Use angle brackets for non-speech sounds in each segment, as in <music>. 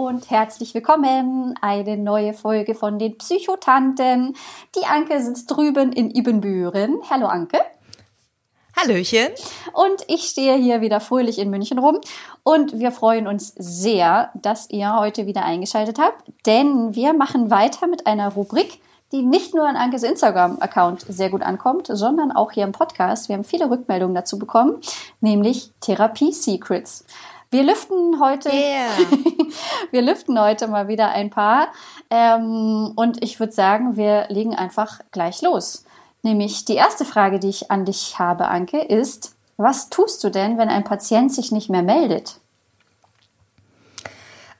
und herzlich willkommen. Eine neue Folge von den Psychotanten. Die Anke sitzt drüben in Ibbenbüren. Hallo Anke. Hallöchen. Und ich stehe hier wieder fröhlich in München rum. Und wir freuen uns sehr, dass ihr heute wieder eingeschaltet habt, denn wir machen weiter mit einer Rubrik, die nicht nur an Ankes Instagram-Account sehr gut ankommt, sondern auch hier im Podcast. Wir haben viele Rückmeldungen dazu bekommen, nämlich Therapie Secrets. Wir lüften heute, yeah. <laughs> wir lüften heute mal wieder ein paar. Ähm, und ich würde sagen, wir legen einfach gleich los. Nämlich die erste Frage, die ich an dich habe, Anke, ist, was tust du denn, wenn ein Patient sich nicht mehr meldet?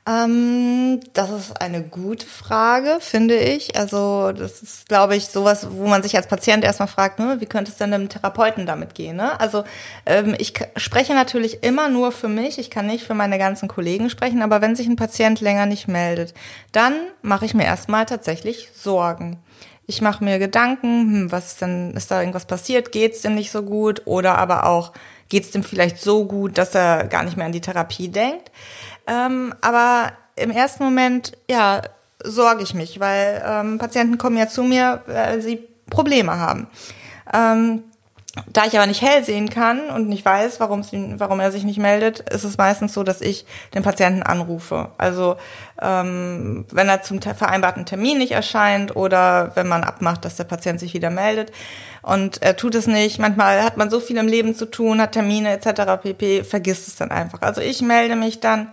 Ähm, das ist eine gute Frage, finde ich. Also das ist, glaube ich, sowas, wo man sich als Patient erstmal fragt, ne, wie könnte es denn dem Therapeuten damit gehen? Ne? Also ähm, ich spreche natürlich immer nur für mich, ich kann nicht für meine ganzen Kollegen sprechen, aber wenn sich ein Patient länger nicht meldet, dann mache ich mir erstmal tatsächlich Sorgen. Ich mache mir Gedanken, hm, was ist denn, ist da irgendwas passiert, geht es dem nicht so gut oder aber auch, geht es dem vielleicht so gut, dass er gar nicht mehr an die Therapie denkt. Ähm, aber im ersten Moment, ja, sorge ich mich, weil ähm, Patienten kommen ja zu mir, weil sie Probleme haben. Ähm, da ich aber nicht hell sehen kann und nicht weiß, warum, sie, warum er sich nicht meldet, ist es meistens so, dass ich den Patienten anrufe. Also ähm, wenn er zum vereinbarten Termin nicht erscheint oder wenn man abmacht, dass der Patient sich wieder meldet und er tut es nicht. Manchmal hat man so viel im Leben zu tun, hat Termine etc. pp. Vergisst es dann einfach. Also ich melde mich dann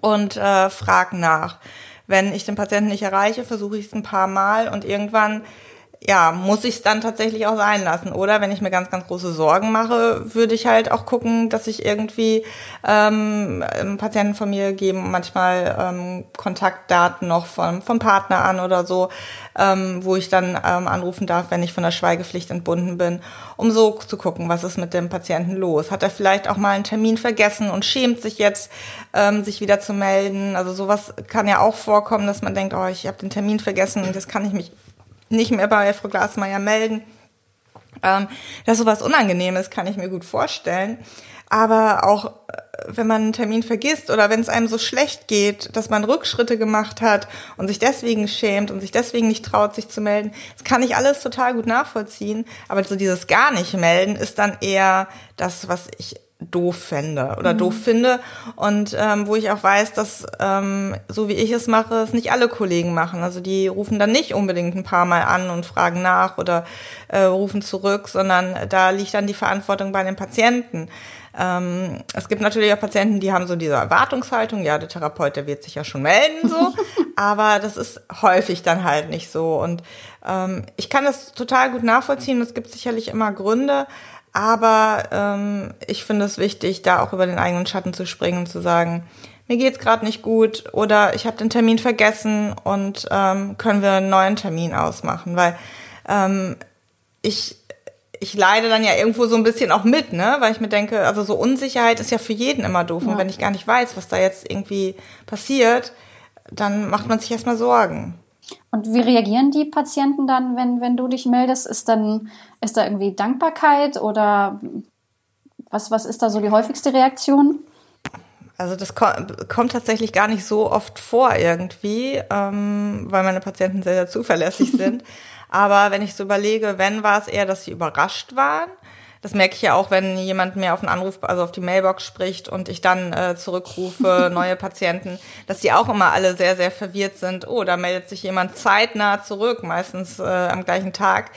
und äh, frage nach. Wenn ich den Patienten nicht erreiche, versuche ich es ein paar Mal und irgendwann ja, muss ich es dann tatsächlich auch sein lassen. Oder wenn ich mir ganz, ganz große Sorgen mache, würde ich halt auch gucken, dass ich irgendwie ähm, Patienten von mir geben manchmal ähm, Kontaktdaten noch vom, vom Partner an oder so, ähm, wo ich dann ähm, anrufen darf, wenn ich von der Schweigepflicht entbunden bin, um so zu gucken, was ist mit dem Patienten los. Hat er vielleicht auch mal einen Termin vergessen und schämt sich jetzt, ähm, sich wieder zu melden? Also sowas kann ja auch vorkommen, dass man denkt, oh, ich habe den Termin vergessen und das kann ich mich nicht mehr bei Frau Glasmeier melden. Ähm, dass sowas Unangenehmes kann ich mir gut vorstellen. Aber auch äh, wenn man einen Termin vergisst oder wenn es einem so schlecht geht, dass man Rückschritte gemacht hat und sich deswegen schämt und sich deswegen nicht traut, sich zu melden, das kann ich alles total gut nachvollziehen. Aber so dieses gar nicht melden ist dann eher das, was ich doof fände oder mhm. doof finde und ähm, wo ich auch weiß, dass ähm, so wie ich es mache, es nicht alle Kollegen machen. Also die rufen dann nicht unbedingt ein paar Mal an und fragen nach oder äh, rufen zurück, sondern da liegt dann die Verantwortung bei den Patienten. Ähm, es gibt natürlich auch Patienten, die haben so diese Erwartungshaltung, ja, der Therapeut, der wird sich ja schon melden, so. <laughs> aber das ist häufig dann halt nicht so. Und ähm, ich kann das total gut nachvollziehen. Es gibt sicherlich immer Gründe, aber ähm, ich finde es wichtig, da auch über den eigenen Schatten zu springen und zu sagen, mir geht's gerade nicht gut oder ich habe den Termin vergessen und ähm, können wir einen neuen Termin ausmachen, weil ähm, ich ich leide dann ja irgendwo so ein bisschen auch mit, ne, weil ich mir denke, also so Unsicherheit ist ja für jeden immer doof ja. und wenn ich gar nicht weiß, was da jetzt irgendwie passiert, dann macht man sich erstmal Sorgen. Und wie reagieren die Patienten dann, wenn, wenn du dich meldest? Ist dann, ist da irgendwie Dankbarkeit oder was, was ist da so die häufigste Reaktion? Also das kommt tatsächlich gar nicht so oft vor irgendwie, ähm, weil meine Patienten sehr, sehr zuverlässig <laughs> sind. Aber wenn ich so überlege, wenn war es eher, dass sie überrascht waren das merke ich ja auch, wenn jemand mir auf den Anruf, also auf die Mailbox spricht und ich dann äh, zurückrufe, <laughs> neue Patienten, dass die auch immer alle sehr, sehr verwirrt sind. Oh, da meldet sich jemand zeitnah zurück, meistens äh, am gleichen Tag.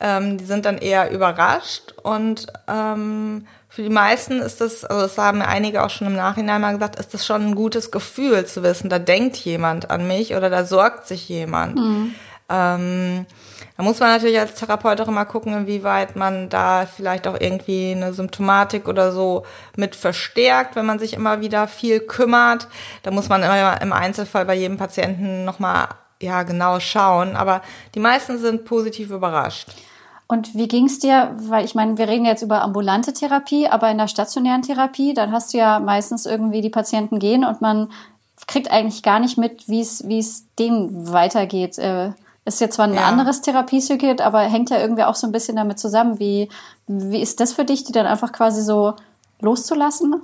Ähm, die sind dann eher überrascht und ähm, für die meisten ist das, also das haben einige auch schon im Nachhinein mal gesagt, ist das schon ein gutes Gefühl zu wissen, da denkt jemand an mich oder da sorgt sich jemand. Mhm. Ähm, da muss man natürlich als Therapeut auch immer gucken, inwieweit man da vielleicht auch irgendwie eine Symptomatik oder so mit verstärkt, wenn man sich immer wieder viel kümmert. Da muss man immer im Einzelfall bei jedem Patienten nochmal ja genau schauen. Aber die meisten sind positiv überrascht. Und wie ging es dir? Weil ich meine, wir reden jetzt über ambulante Therapie, aber in der stationären Therapie, dann hast du ja meistens irgendwie die Patienten gehen und man kriegt eigentlich gar nicht mit, wie es wie es denen weitergeht. Äh, ist jetzt zwar ein ja. anderes Therapiecircuit, aber hängt ja irgendwie auch so ein bisschen damit zusammen. Wie, wie ist das für dich, die dann einfach quasi so loszulassen?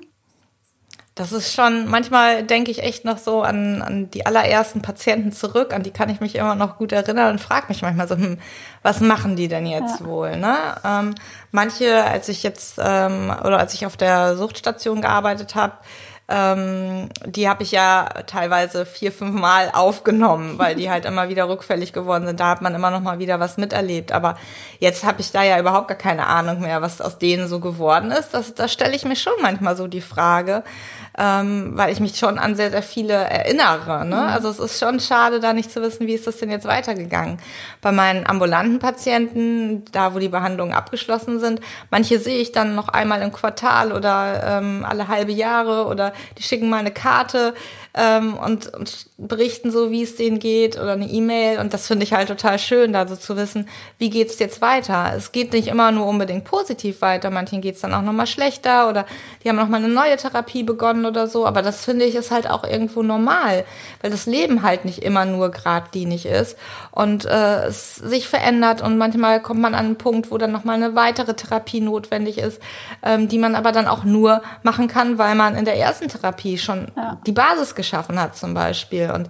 Das ist schon, manchmal denke ich echt noch so an, an die allerersten Patienten zurück, an die kann ich mich immer noch gut erinnern und frage mich manchmal so, hm, was machen die denn jetzt ja. wohl? Ne? Ähm, manche, als ich jetzt ähm, oder als ich auf der Suchtstation gearbeitet habe, ähm, die habe ich ja teilweise vier, fünf Mal aufgenommen, weil die halt immer wieder rückfällig geworden sind. Da hat man immer noch mal wieder was miterlebt. Aber jetzt habe ich da ja überhaupt gar keine Ahnung mehr, was aus denen so geworden ist. Das, das stelle ich mir schon manchmal so die Frage ähm, weil ich mich schon an sehr, sehr viele erinnere. Ne? Mhm. Also es ist schon schade, da nicht zu wissen, wie ist das denn jetzt weitergegangen. Bei meinen ambulanten Patienten, da wo die Behandlungen abgeschlossen sind, manche sehe ich dann noch einmal im Quartal oder ähm, alle halbe Jahre oder die schicken mal eine Karte ähm, und, und berichten so, wie es denen geht oder eine E-Mail. Und das finde ich halt total schön, da so zu wissen, wie geht's jetzt weiter. Es geht nicht immer nur unbedingt positiv weiter, manchen geht's dann auch nochmal schlechter oder die haben nochmal eine neue Therapie begonnen oder so. Aber das finde ich ist halt auch irgendwo normal, weil das Leben halt nicht immer nur geradlinig ist und äh, es sich verändert und manchmal kommt man an einen Punkt, wo dann nochmal eine weitere Therapie notwendig ist, ähm, die man aber dann auch nur machen kann, weil man in der ersten Therapie schon ja. die Basis geschaffen hat zum Beispiel. Und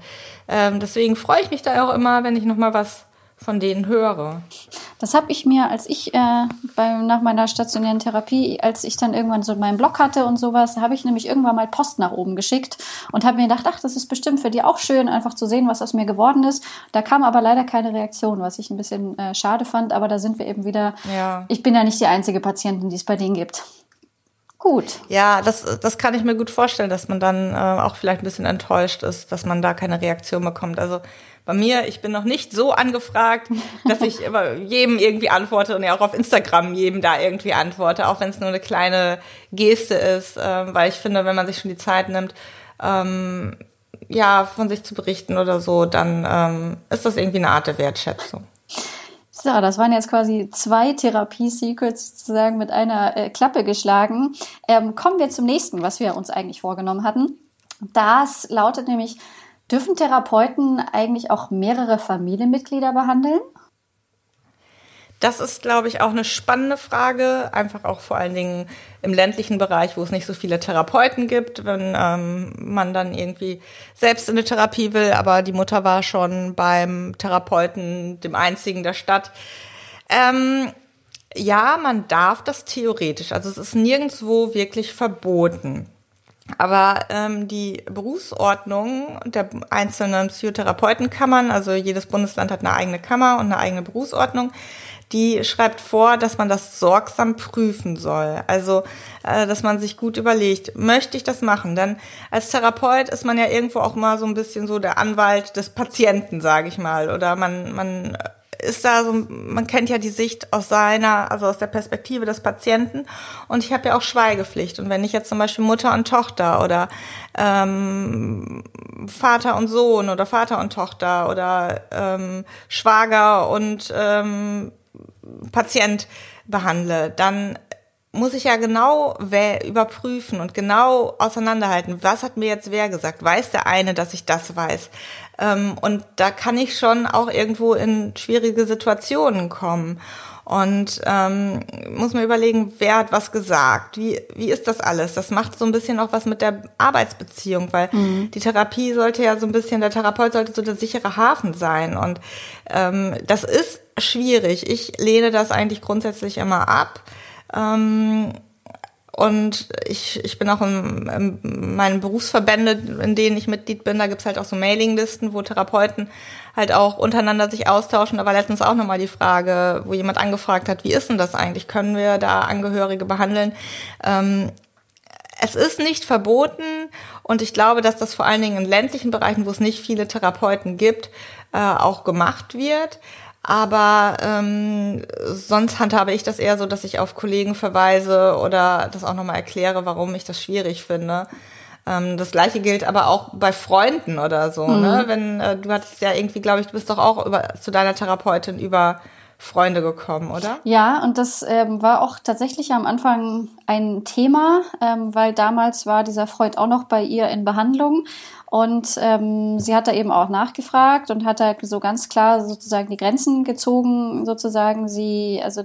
ähm, deswegen freue ich mich da auch immer, wenn ich nochmal was von denen höre. Das habe ich mir, als ich äh, bei, nach meiner stationären Therapie, als ich dann irgendwann so meinen Blog hatte und sowas, habe ich nämlich irgendwann mal Post nach oben geschickt und habe mir gedacht, ach, das ist bestimmt für die auch schön, einfach zu sehen, was aus mir geworden ist. Da kam aber leider keine Reaktion, was ich ein bisschen äh, schade fand, aber da sind wir eben wieder. Ja. Ich bin ja nicht die einzige Patientin, die es bei denen gibt. Gut. Ja, das, das kann ich mir gut vorstellen, dass man dann äh, auch vielleicht ein bisschen enttäuscht ist, dass man da keine Reaktion bekommt. Also bei mir, ich bin noch nicht so angefragt, dass ich <laughs> immer jedem irgendwie antworte und ja auch auf Instagram jedem da irgendwie antworte, auch wenn es nur eine kleine Geste ist, äh, weil ich finde, wenn man sich schon die Zeit nimmt, ähm, ja, von sich zu berichten oder so, dann ähm, ist das irgendwie eine Art der Wertschätzung. So, das waren jetzt quasi zwei Therapie-Secrets sozusagen mit einer äh, Klappe geschlagen. Ähm, kommen wir zum nächsten, was wir uns eigentlich vorgenommen hatten. Das lautet nämlich, dürfen Therapeuten eigentlich auch mehrere Familienmitglieder behandeln? Das ist, glaube ich, auch eine spannende Frage. Einfach auch vor allen Dingen im ländlichen Bereich, wo es nicht so viele Therapeuten gibt, wenn ähm, man dann irgendwie selbst in eine Therapie will, aber die Mutter war schon beim Therapeuten, dem einzigen der Stadt. Ähm, ja, man darf das theoretisch. Also es ist nirgendwo wirklich verboten. Aber ähm, die Berufsordnung der einzelnen Psychotherapeutenkammern, also jedes Bundesland hat eine eigene Kammer und eine eigene Berufsordnung, die schreibt vor, dass man das sorgsam prüfen soll. Also, äh, dass man sich gut überlegt, möchte ich das machen? Denn als Therapeut ist man ja irgendwo auch mal so ein bisschen so der Anwalt des Patienten, sage ich mal. Oder man, man ist da so, man kennt ja die Sicht aus seiner, also aus der Perspektive des Patienten. Und ich habe ja auch Schweigepflicht. Und wenn ich jetzt zum Beispiel Mutter und Tochter oder ähm, Vater und Sohn oder Vater und Tochter oder ähm, Schwager und ähm, Patient behandle, dann muss ich ja genau überprüfen und genau auseinanderhalten, was hat mir jetzt wer gesagt? Weiß der eine, dass ich das weiß? Ähm, und da kann ich schon auch irgendwo in schwierige Situationen kommen. Und ähm, muss mir überlegen, wer hat was gesagt? Wie, wie ist das alles? Das macht so ein bisschen auch was mit der Arbeitsbeziehung, weil mhm. die Therapie sollte ja so ein bisschen, der Therapeut sollte so der sichere Hafen sein. Und ähm, das ist schwierig. Ich lehne das eigentlich grundsätzlich immer ab. Ähm, und ich, ich bin auch in, in meinen Berufsverbände, in denen ich Mitglied bin, da gibt's halt auch so Mailinglisten, wo Therapeuten halt auch untereinander sich austauschen. Da war letztens auch nochmal die Frage, wo jemand angefragt hat, wie ist denn das eigentlich? Können wir da Angehörige behandeln? Ähm, es ist nicht verboten und ich glaube, dass das vor allen Dingen in ländlichen Bereichen, wo es nicht viele Therapeuten gibt, äh, auch gemacht wird. Aber ähm, sonst handhabe ich das eher so, dass ich auf Kollegen verweise oder das auch nochmal erkläre, warum ich das schwierig finde. Ähm, das gleiche gilt aber auch bei Freunden oder so. Ne? Mhm. Ne? Wenn äh, du hattest ja irgendwie, glaube ich, du bist doch auch über, zu deiner Therapeutin über Freunde gekommen, oder? Ja, und das ähm, war auch tatsächlich am Anfang ein Thema, ähm, weil damals war dieser Freund auch noch bei ihr in Behandlung und ähm, sie hat da eben auch nachgefragt und hat da so ganz klar sozusagen die Grenzen gezogen, sozusagen sie, also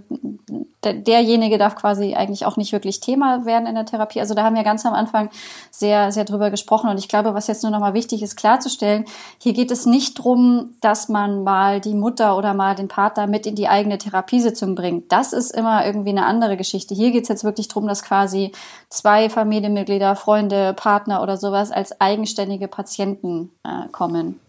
der, derjenige darf quasi eigentlich auch nicht wirklich Thema werden in der Therapie. Also da haben wir ganz am Anfang sehr, sehr drüber gesprochen. Und ich glaube, was jetzt nur nochmal wichtig ist klarzustellen, hier geht es nicht drum, dass man mal die Mutter oder mal den Partner mit in die eigene Therapiesitzung bringt. Das ist immer irgendwie eine andere Geschichte. Hier geht es jetzt wirklich drum, dass quasi zwei Familienmitglieder, Freunde, Partner oder sowas als eigenständige Patienten äh, kommen.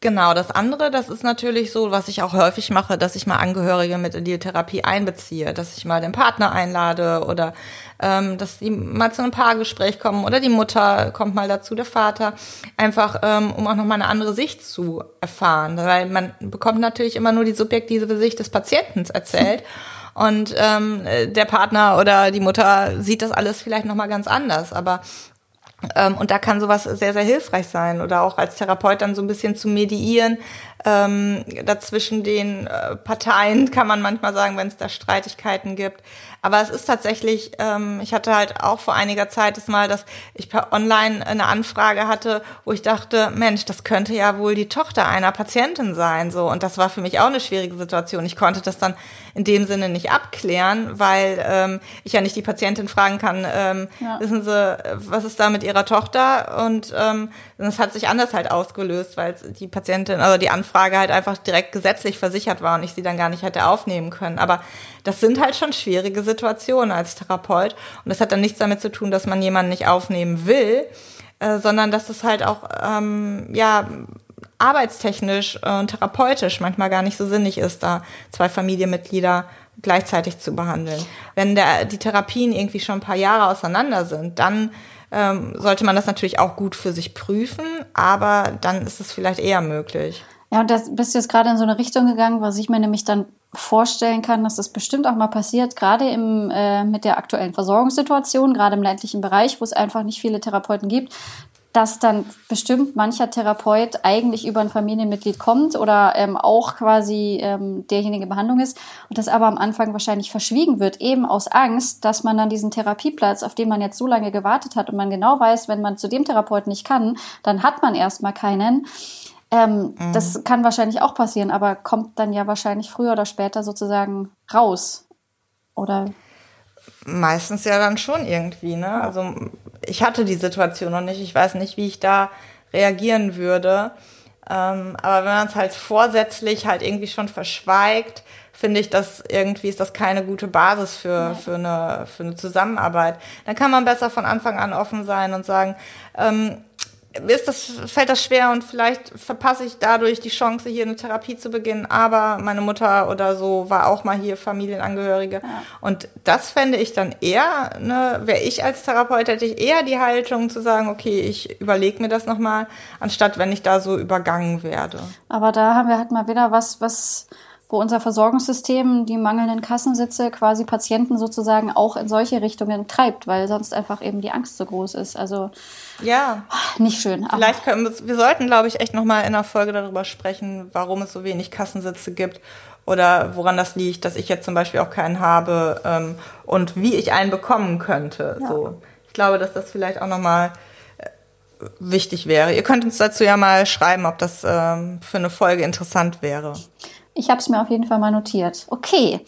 Genau, das andere, das ist natürlich so, was ich auch häufig mache, dass ich mal Angehörige mit in die Therapie einbeziehe, dass ich mal den Partner einlade oder ähm, dass die mal zu einem Paargespräch kommen oder die Mutter kommt mal dazu, der Vater, einfach ähm, um auch nochmal eine andere Sicht zu erfahren, weil man bekommt natürlich immer nur die subjektive Sicht des Patienten erzählt. <laughs> Und ähm, der Partner oder die Mutter sieht das alles vielleicht nochmal ganz anders. Aber und da kann sowas sehr, sehr hilfreich sein oder auch als Therapeut dann so ein bisschen zu mediieren. Ähm, dazwischen den äh, Parteien <laughs> kann man manchmal sagen, wenn es da Streitigkeiten gibt. Aber es ist tatsächlich, ähm, ich hatte halt auch vor einiger Zeit das mal, dass ich per Online eine Anfrage hatte, wo ich dachte, Mensch, das könnte ja wohl die Tochter einer Patientin sein, so. Und das war für mich auch eine schwierige Situation. Ich konnte das dann in dem Sinne nicht abklären, weil ähm, ich ja nicht die Patientin fragen kann, ähm, ja. wissen Sie, was ist da mit Ihrer Tochter? Und ähm, das hat sich anders halt ausgelöst, weil die Patientin, also die Anfrage halt einfach direkt gesetzlich versichert war und ich sie dann gar nicht hätte aufnehmen können. Aber das sind halt schon schwierige Situationen als Therapeut. Und das hat dann nichts damit zu tun, dass man jemanden nicht aufnehmen will, äh, sondern dass es halt auch, ähm, ja, arbeitstechnisch und therapeutisch manchmal gar nicht so sinnig ist, da zwei Familienmitglieder gleichzeitig zu behandeln. Wenn der, die Therapien irgendwie schon ein paar Jahre auseinander sind, dann ähm, sollte man das natürlich auch gut für sich prüfen, aber dann ist es vielleicht eher möglich. Ja, und da bist du jetzt gerade in so eine Richtung gegangen, was ich mir nämlich dann vorstellen kann, dass das bestimmt auch mal passiert, gerade im, äh, mit der aktuellen Versorgungssituation, gerade im ländlichen Bereich, wo es einfach nicht viele Therapeuten gibt, dass dann bestimmt mancher Therapeut eigentlich über ein Familienmitglied kommt oder ähm, auch quasi ähm, derjenige Behandlung ist und das aber am Anfang wahrscheinlich verschwiegen wird, eben aus Angst, dass man dann diesen Therapieplatz, auf den man jetzt so lange gewartet hat und man genau weiß, wenn man zu dem Therapeuten nicht kann, dann hat man erstmal keinen ähm, mhm. Das kann wahrscheinlich auch passieren, aber kommt dann ja wahrscheinlich früher oder später sozusagen raus. Oder? Meistens ja dann schon irgendwie, ne? Also ich hatte die Situation noch nicht. Ich weiß nicht, wie ich da reagieren würde. Ähm, aber wenn man es halt vorsätzlich halt irgendwie schon verschweigt, finde ich, dass irgendwie ist das keine gute Basis für, für, eine, für eine Zusammenarbeit. Dann kann man besser von Anfang an offen sein und sagen, ähm, mir ist das, fällt das schwer und vielleicht verpasse ich dadurch die Chance, hier eine Therapie zu beginnen. Aber meine Mutter oder so war auch mal hier Familienangehörige. Ja. Und das fände ich dann eher, ne, wäre ich als Therapeut, hätte ich eher die Haltung zu sagen, okay, ich überlege mir das nochmal, anstatt wenn ich da so übergangen werde. Aber da haben wir halt mal wieder was, was wo unser Versorgungssystem die mangelnden Kassensitze quasi Patienten sozusagen auch in solche Richtungen treibt, weil sonst einfach eben die Angst so groß ist. Also ja, nicht schön. Vielleicht können wir, wir sollten, glaube ich, echt noch mal in einer Folge darüber sprechen, warum es so wenig Kassensitze gibt oder woran das liegt, dass ich jetzt zum Beispiel auch keinen habe ähm, und wie ich einen bekommen könnte. Ja. So, ich glaube, dass das vielleicht auch noch mal äh, wichtig wäre. Ihr könnt uns dazu ja mal schreiben, ob das ähm, für eine Folge interessant wäre. Ich habe es mir auf jeden Fall mal notiert. Okay,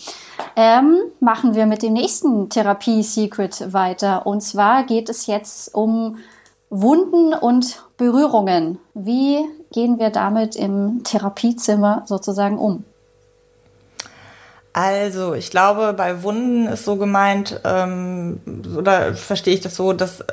ähm, machen wir mit dem nächsten Therapie-Secret weiter. Und zwar geht es jetzt um Wunden und Berührungen. Wie gehen wir damit im Therapiezimmer sozusagen um? Also, ich glaube, bei Wunden ist so gemeint, ähm, oder verstehe ich das so, dass äh,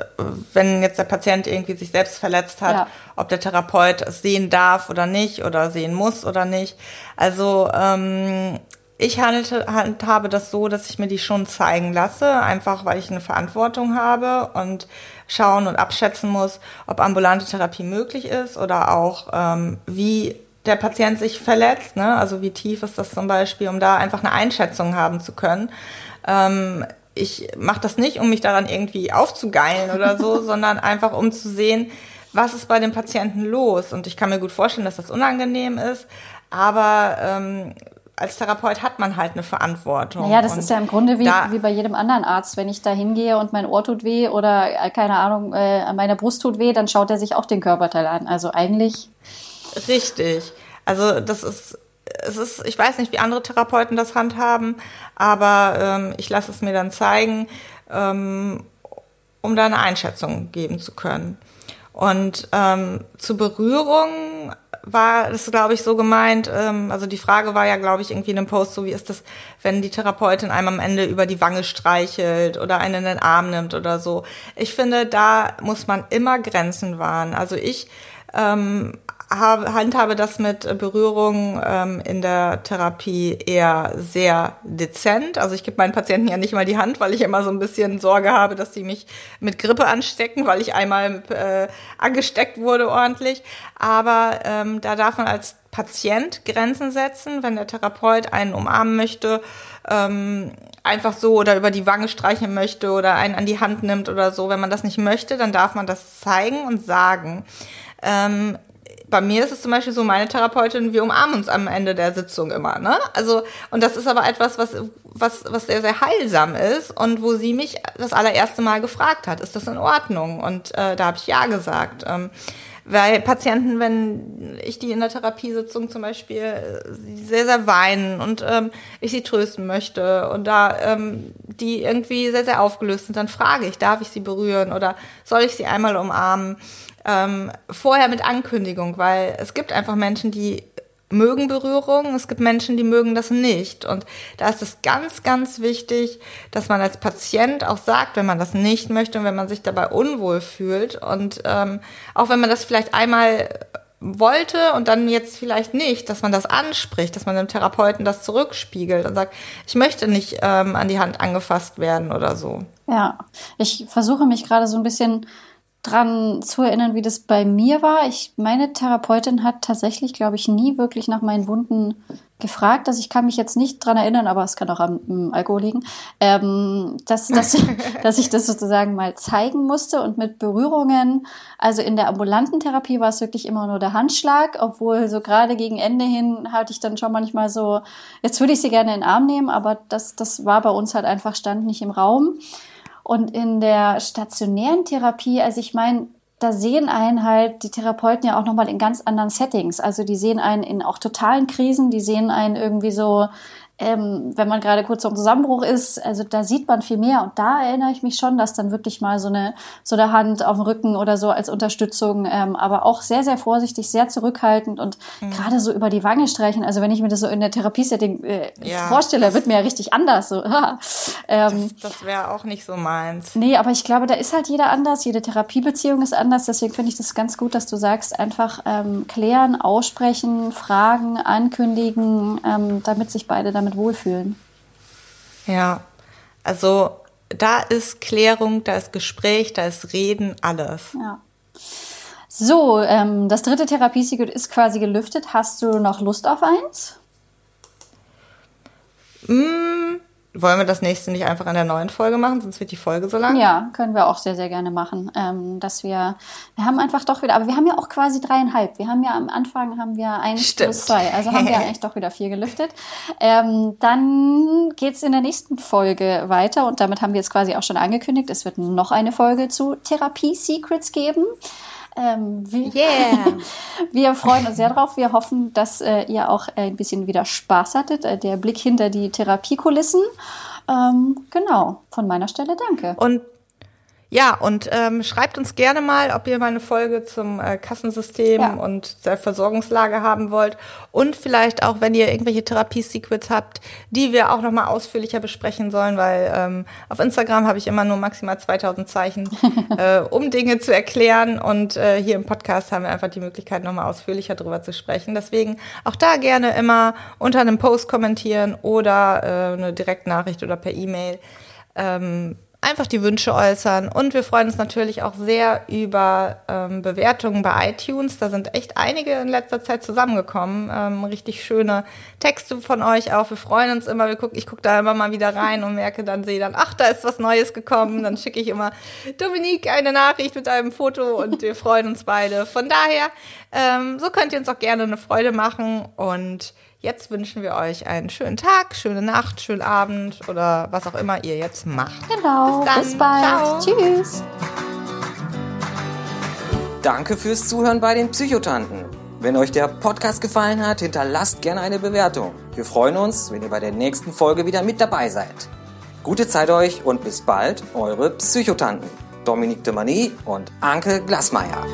wenn jetzt der Patient irgendwie sich selbst verletzt hat, ja. ob der Therapeut es sehen darf oder nicht oder sehen muss oder nicht. Also ähm, ich handelte, handhabe das so, dass ich mir die schon zeigen lasse, einfach weil ich eine Verantwortung habe und schauen und abschätzen muss, ob ambulante Therapie möglich ist oder auch ähm, wie der Patient sich verletzt, ne? also wie tief ist das zum Beispiel, um da einfach eine Einschätzung haben zu können. Ähm, ich mache das nicht, um mich daran irgendwie aufzugeilen oder so, <laughs> sondern einfach um zu sehen, was ist bei dem Patienten los. Und ich kann mir gut vorstellen, dass das unangenehm ist, aber ähm, als Therapeut hat man halt eine Verantwortung. Naja, das und ist ja im Grunde wie, wie bei jedem anderen Arzt. Wenn ich da hingehe und mein Ohr tut weh oder, äh, keine Ahnung, äh, meine Brust tut weh, dann schaut er sich auch den Körperteil an. Also eigentlich. Richtig. Also das ist, es ist, ich weiß nicht, wie andere Therapeuten das handhaben, aber ähm, ich lasse es mir dann zeigen, ähm, um da eine Einschätzung geben zu können. Und ähm, zur Berührung war das, glaube ich, so gemeint, ähm, also die Frage war ja, glaube ich, irgendwie in einem Post, so wie ist das, wenn die Therapeutin einem am Ende über die Wange streichelt oder einen in den Arm nimmt oder so. Ich finde, da muss man immer Grenzen wahren. Also ich ähm, habe, handhabe das mit Berührung ähm, in der Therapie eher sehr dezent. Also ich gebe meinen Patienten ja nicht mal die Hand, weil ich immer so ein bisschen Sorge habe, dass die mich mit Grippe anstecken, weil ich einmal äh, angesteckt wurde ordentlich. Aber ähm, da darf man als Patient Grenzen setzen, wenn der Therapeut einen umarmen möchte, ähm, einfach so oder über die Wange streichen möchte oder einen an die Hand nimmt oder so. Wenn man das nicht möchte, dann darf man das zeigen und sagen. Ähm, bei mir ist es zum Beispiel so, meine Therapeutin, wir umarmen uns am Ende der Sitzung immer, ne? Also, und das ist aber etwas, was, was, was sehr, sehr heilsam ist und wo sie mich das allererste Mal gefragt hat, ist das in Ordnung? Und äh, da habe ich ja gesagt. Ähm, weil Patienten, wenn ich die in der Therapiesitzung zum Beispiel sehr, sehr weinen und ähm, ich sie trösten möchte und da ähm, die irgendwie sehr, sehr aufgelöst sind, dann frage ich, darf ich sie berühren oder soll ich sie einmal umarmen? Ähm, vorher mit Ankündigung, weil es gibt einfach Menschen, die mögen Berührung, es gibt Menschen, die mögen das nicht. Und da ist es ganz, ganz wichtig, dass man als Patient auch sagt, wenn man das nicht möchte und wenn man sich dabei unwohl fühlt. Und ähm, auch wenn man das vielleicht einmal wollte und dann jetzt vielleicht nicht, dass man das anspricht, dass man dem Therapeuten das zurückspiegelt und sagt, ich möchte nicht ähm, an die Hand angefasst werden oder so. Ja, ich versuche mich gerade so ein bisschen dran zu erinnern, wie das bei mir war. Ich, meine Therapeutin hat tatsächlich, glaube ich, nie wirklich nach meinen Wunden gefragt. Also ich kann mich jetzt nicht dran erinnern, aber es kann auch am, am Alkohol liegen, ähm, dass, dass, <laughs> dass ich das sozusagen mal zeigen musste und mit Berührungen. Also in der ambulanten Therapie war es wirklich immer nur der Handschlag, obwohl so gerade gegen Ende hin hatte ich dann schon manchmal so, jetzt würde ich sie gerne in den Arm nehmen, aber das, das war bei uns halt einfach stand nicht im Raum. Und in der stationären Therapie, also ich meine, da sehen einen halt die Therapeuten ja auch nochmal in ganz anderen Settings. Also die sehen einen in auch totalen Krisen, die sehen einen irgendwie so ähm, wenn man gerade kurz am Zusammenbruch ist, also da sieht man viel mehr. Und da erinnere ich mich schon, dass dann wirklich mal so eine, so eine Hand auf dem Rücken oder so als Unterstützung, ähm, aber auch sehr, sehr vorsichtig, sehr zurückhaltend und mhm. gerade so über die Wange streichen. Also wenn ich mir das so in der Therapiesetting äh, ja, vorstelle, wird mir ja richtig anders. So. <laughs> ähm, das das wäre auch nicht so meins. Nee, aber ich glaube, da ist halt jeder anders. Jede Therapiebeziehung ist anders. Deswegen finde ich das ganz gut, dass du sagst, einfach ähm, klären, aussprechen, fragen, ankündigen, ähm, damit sich beide damit damit wohlfühlen. Ja, also da ist Klärung, da ist Gespräch, da ist Reden, alles. Ja. So, ähm, das dritte Therapiesecret ist quasi gelüftet. Hast du noch Lust auf eins? Mm, wollen wir das nächste nicht einfach in der neuen Folge machen, sonst wird die Folge so lang? Ja, können wir auch sehr, sehr gerne machen. Ähm, dass wir, wir haben einfach doch wieder, aber wir haben ja auch quasi dreieinhalb. Wir haben ja am Anfang haben wir eins Stimmt. plus zwei, also haben wir <laughs> eigentlich doch wieder vier gelüftet. Ähm, dann geht's in der nächsten Folge weiter und damit haben wir jetzt quasi auch schon angekündigt, es wird noch eine Folge zu Therapie-Secrets geben. Ähm, wir, yeah. <laughs> wir freuen uns sehr drauf. Wir hoffen, dass äh, ihr auch ein bisschen wieder Spaß hattet. Äh, der Blick hinter die Therapiekulissen. Ähm, genau, von meiner Stelle danke. Und ja, und ähm, schreibt uns gerne mal, ob ihr mal eine Folge zum äh, Kassensystem ja. und der Versorgungslage haben wollt. Und vielleicht auch, wenn ihr irgendwelche Therapie-Secrets habt, die wir auch nochmal ausführlicher besprechen sollen, weil ähm, auf Instagram habe ich immer nur maximal 2000 Zeichen, <laughs> äh, um Dinge zu erklären. Und äh, hier im Podcast haben wir einfach die Möglichkeit, nochmal ausführlicher drüber zu sprechen. Deswegen auch da gerne immer unter einem Post kommentieren oder äh, eine Direktnachricht oder per E-Mail. Ähm, einfach die Wünsche äußern. Und wir freuen uns natürlich auch sehr über ähm, Bewertungen bei iTunes. Da sind echt einige in letzter Zeit zusammengekommen. Ähm, richtig schöne Texte von euch auch. Wir freuen uns immer. Wir gucken, ich gucke da immer mal wieder rein und merke dann, sehe dann, ach, da ist was Neues gekommen. Dann schicke ich immer Dominique eine Nachricht mit einem Foto und wir freuen uns beide. Von daher, ähm, so könnt ihr uns auch gerne eine Freude machen und Jetzt wünschen wir euch einen schönen Tag, schöne Nacht, schönen Abend oder was auch immer ihr jetzt macht. Genau. Bis, dann. Bis bald. Ciao. Tschüss. Danke fürs Zuhören bei den Psychotanten. Wenn euch der Podcast gefallen hat, hinterlasst gerne eine Bewertung. Wir freuen uns, wenn ihr bei der nächsten Folge wieder mit dabei seid. Gute Zeit euch und bis bald, eure Psychotanten. Dominique de Mani und Anke Glasmeier.